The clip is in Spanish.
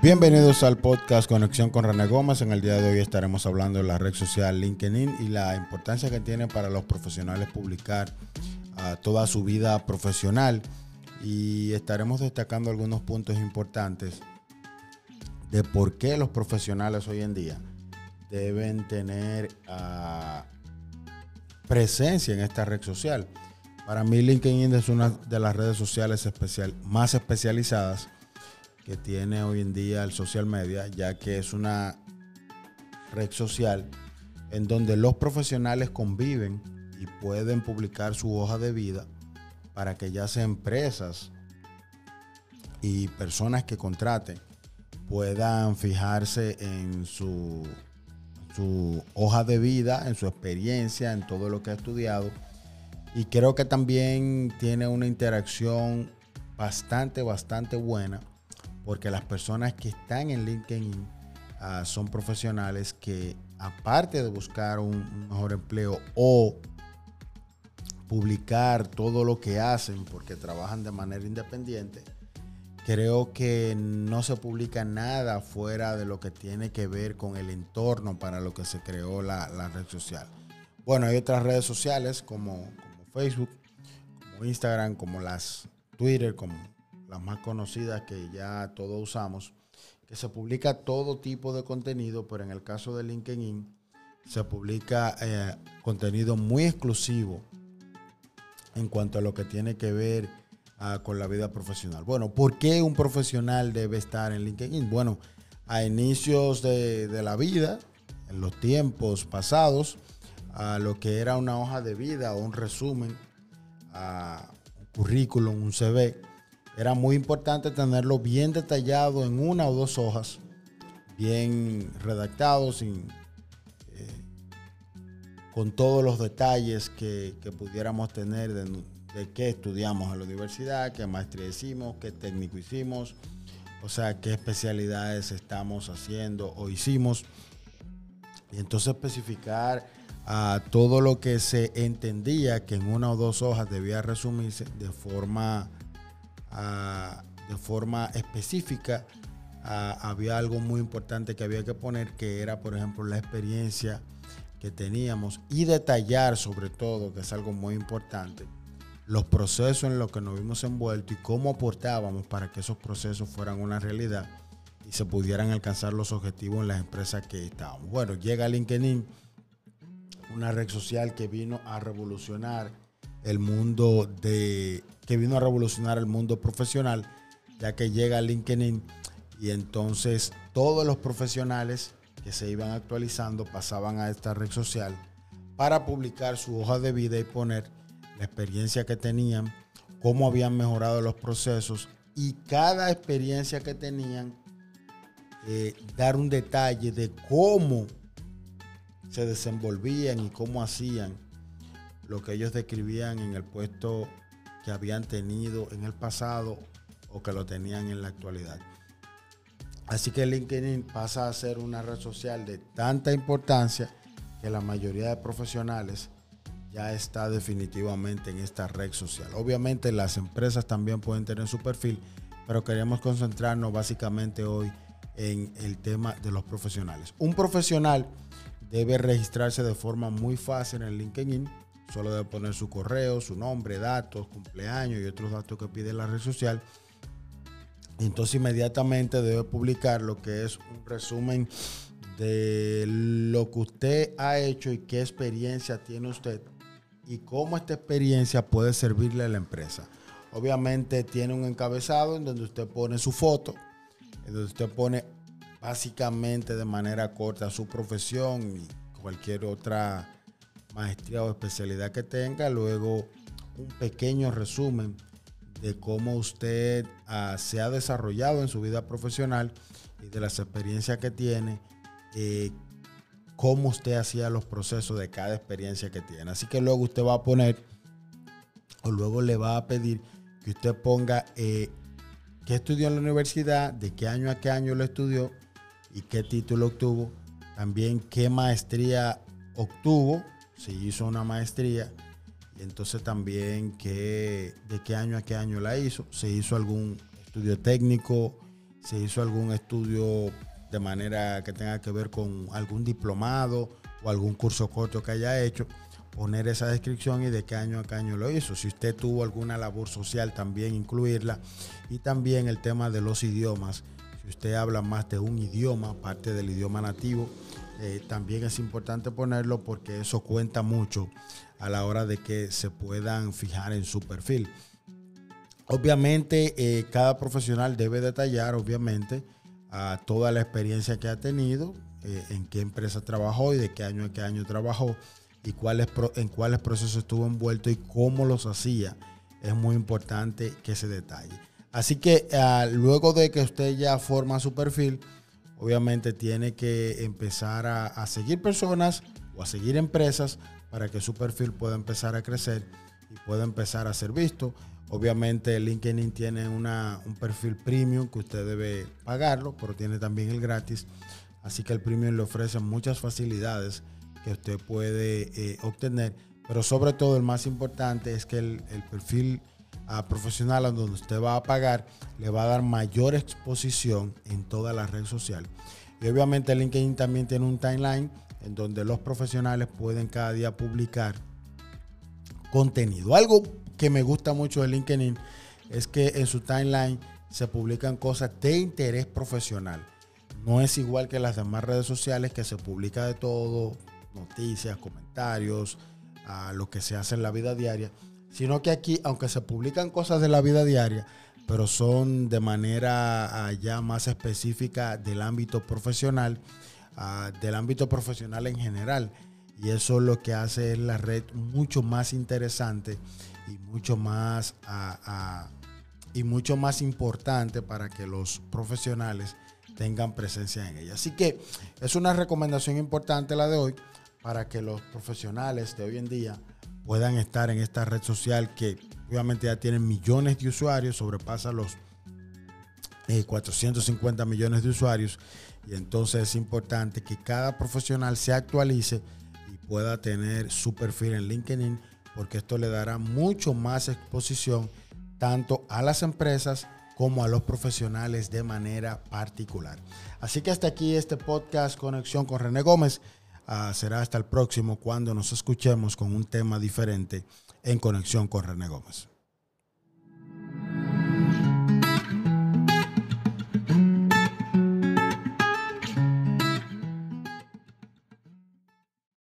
Bienvenidos al podcast Conexión con René Gómez. En el día de hoy estaremos hablando de la red social LinkedIn y la importancia que tiene para los profesionales publicar uh, toda su vida profesional. Y estaremos destacando algunos puntos importantes de por qué los profesionales hoy en día deben tener uh, presencia en esta red social. Para mí LinkedIn es una de las redes sociales más especializadas que tiene hoy en día el social media, ya que es una red social en donde los profesionales conviven y pueden publicar su hoja de vida para que ya sea empresas y personas que contraten puedan fijarse en su, su hoja de vida, en su experiencia, en todo lo que ha estudiado. Y creo que también tiene una interacción bastante, bastante buena porque las personas que están en LinkedIn uh, son profesionales que aparte de buscar un, mejor empleo o publicar todo lo que hacen porque trabajan de manera independiente, creo que no se publica nada fuera de lo que tiene que ver con el entorno para lo que se creó la, red social. Bueno, hay otras redes sociales como Facebook, como Instagram, como las Twitter, como las más conocidas que ya todos usamos, que se publica todo tipo de contenido, pero en el caso de LinkedIn se publica eh, contenido muy exclusivo en cuanto a lo que tiene que ver uh, con la vida profesional. Bueno, ¿por qué un profesional debe estar en LinkedIn? Bueno, a inicios de, de la vida, en los tiempos pasados, a lo que era una hoja de vida o un resumen, a un currículum, un CV, era muy importante tenerlo bien detallado en una o dos hojas, bien redactado, sin, eh, con todos los detalles que, que pudiéramos tener de, de, qué estudiamos en la universidad, qué maestría hicimos, qué técnico hicimos, o sea, qué especialidades estamos haciendo o hicimos. Y entonces especificar a todo lo que se entendía que en una o dos hojas debía resumirse de forma de forma específica, había algo muy importante que había que poner, que era, por ejemplo, la experiencia que teníamos y detallar sobre todo, que es algo muy importante, los procesos en los que nos vimos envueltos y cómo aportábamos para que esos procesos fueran una realidad y se pudieran alcanzar los objetivos en las empresas que estábamos. Bueno, llega LinkedIn, una red social que vino a revolucionar el mundo de que vino a revolucionar el mundo profesional, ya que llega LinkedIn y entonces todos los profesionales que se iban actualizando pasaban a esta red social para publicar su hoja de vida y poner la experiencia que tenían, cómo habían mejorado los procesos y cada experiencia que tenían, eh, dar un detalle de cómo se desenvolvían y cómo hacían lo que ellos describían en el puesto que habían tenido en el pasado o que lo tenían en la actualidad. Así que LinkedIn pasa a ser una red social de tanta importancia que la mayoría de profesionales ya está definitivamente en esta red social. Obviamente las empresas también pueden tener su perfil, pero queremos concentrarnos básicamente hoy en el tema de los profesionales. Un profesional debe registrarse de forma muy fácil en LinkedIn Solo debe poner su correo, su nombre, datos, cumpleaños y otros datos que pide la red social. Entonces inmediatamente debe publicar lo que es un resumen de lo que usted ha hecho y qué experiencia tiene usted y cómo esta experiencia puede servirle a la empresa. Obviamente tiene un encabezado en donde usted pone su foto, en donde usted pone básicamente de manera corta su profesión y cualquier otra maestría o especialidad que tenga, luego un pequeño resumen de cómo usted uh, se ha desarrollado en su vida profesional y de las experiencias que tiene, eh, cómo usted hacía los procesos de cada experiencia que tiene. Así que luego usted va a poner, o luego le va a pedir que usted ponga eh, qué estudió en la universidad, de qué año a qué año lo estudió y qué título obtuvo, también qué maestría obtuvo se hizo una maestría y entonces también que, de qué año a qué año la hizo, se hizo algún estudio técnico si hizo algún estudio de manera que tenga que ver con algún diplomado o algún curso corto que haya hecho, poner esa descripción y de qué año a qué año lo hizo. Si usted tuvo alguna labor social, también incluirla. Y también el tema de los idiomas. Si usted habla más de un idioma, parte del idioma nativo, eh, también es importante ponerlo porque eso cuenta mucho a la hora de que se puedan fijar en su perfil. Obviamente, eh, cada profesional debe detallar, obviamente, a toda la experiencia que ha tenido, eh, en qué empresa trabajó y de qué año a qué año trabajó y cuáles, en cuáles procesos estuvo envuelto y cómo los hacía. Es muy importante que se detalle. Así que ah, luego de que usted ya forma su perfil, obviamente tiene que empezar a, seguir personas o a seguir empresas para que su perfil pueda empezar a crecer y pueda empezar a ser visto. Obviamente LinkedIn tiene una, un perfil premium que usted debe pagarlo, pero tiene también el gratis. Así que el premium le ofrece muchas facilidades que usted puede eh, obtener. Pero sobre todo el más importante es que el, perfil ah, profesional donde usted va a pagar le va a dar mayor exposición en toda la red social. Y obviamente LinkedIn también tiene un timeline en donde los profesionales pueden cada día publicar contenido. Algo que me gusta mucho de LinkedIn es que en su timeline se publican cosas de interés profesional. No es igual que las demás redes sociales que se publica de todo, noticias, comentarios, a lo que se hace en la vida diaria, sino que aquí, aunque se publican cosas de la vida diaria, pero son de manera ah, ya más específica del ámbito profesional, ah, del ámbito profesional en general. Y eso lo que hace es la red mucho más interesante y mucho más, ah, y mucho más importante para que los profesionales tengan presencia en ella. Así que es una recomendación importante la de hoy para que los profesionales de hoy en día puedan estar en esta red social que obviamente ya tienen millones de usuarios, sobrepasa los 450 eh, millones de usuarios y entonces es importante que cada profesional se actualice y pueda tener su perfil en LinkedIn porque esto le dará mucho más exposición tanto a las empresas como a los profesionales de manera particular. Así que hasta aquí este podcast Conexión con René Gómez. Ah, será hasta el próximo cuando nos escuchemos con un tema diferente en Conexión con René Gómez.